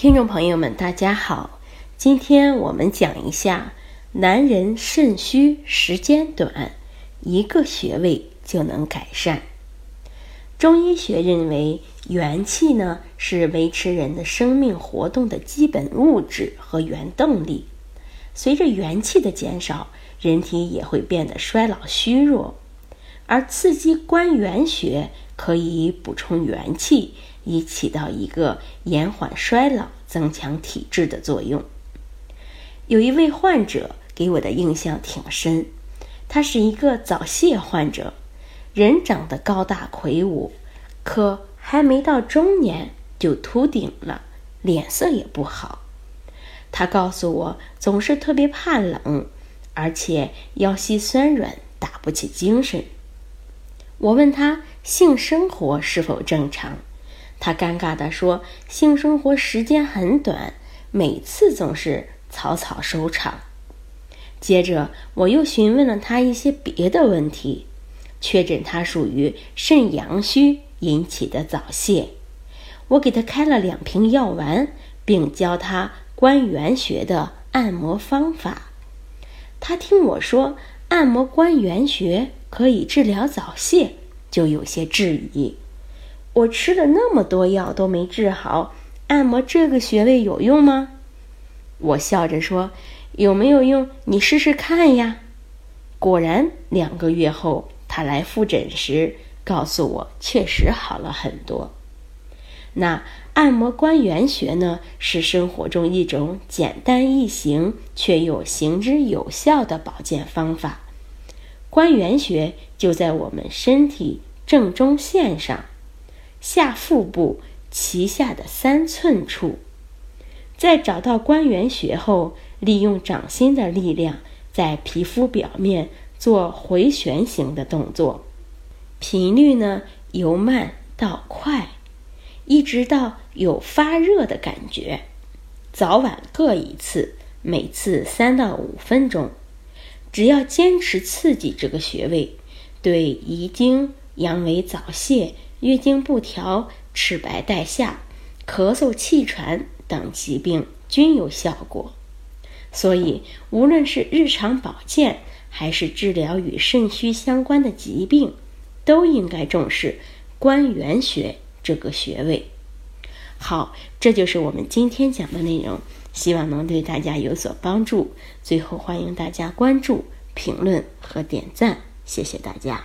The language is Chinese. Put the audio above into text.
听众朋友们，大家好，今天我们讲一下男人肾虚时间短，一个穴位就能改善。中医学认为，元气呢是维持人的生命活动的基本物质和原动力。随着元气的减少，人体也会变得衰老虚弱，而刺激关元穴可以补充元气。以起到一个延缓衰老、增强体质的作用。有一位患者给我的印象挺深，他是一个早泄患者，人长得高大魁梧，可还没到中年就秃顶了，脸色也不好。他告诉我，总是特别怕冷，而且腰膝酸软，打不起精神。我问他性生活是否正常？他尴尬地说：“性生活时间很短，每次总是草草收场。”接着，我又询问了他一些别的问题，确诊他属于肾阳虚引起的早泄。我给他开了两瓶药丸，并教他关元穴的按摩方法。他听我说按摩关元穴可以治疗早泄，就有些质疑。我吃了那么多药都没治好，按摩这个穴位有用吗？我笑着说：“有没有用？你试试看呀。”果然，两个月后他来复诊时，告诉我确实好了很多。那按摩关元穴呢，是生活中一种简单易行却又行之有效的保健方法。关元穴就在我们身体正中线上。下腹部脐下的三寸处，在找到关元穴后，利用掌心的力量，在皮肤表面做回旋形的动作，频率呢由慢到快，一直到有发热的感觉，早晚各一次，每次三到五分钟。只要坚持刺激这个穴位，对遗精、阳痿、早泄。月经不调、赤白带下、咳嗽气喘等疾病均有效果，所以无论是日常保健还是治疗与肾虚相关的疾病，都应该重视关元穴这个穴位。好，这就是我们今天讲的内容，希望能对大家有所帮助。最后，欢迎大家关注、评论和点赞，谢谢大家。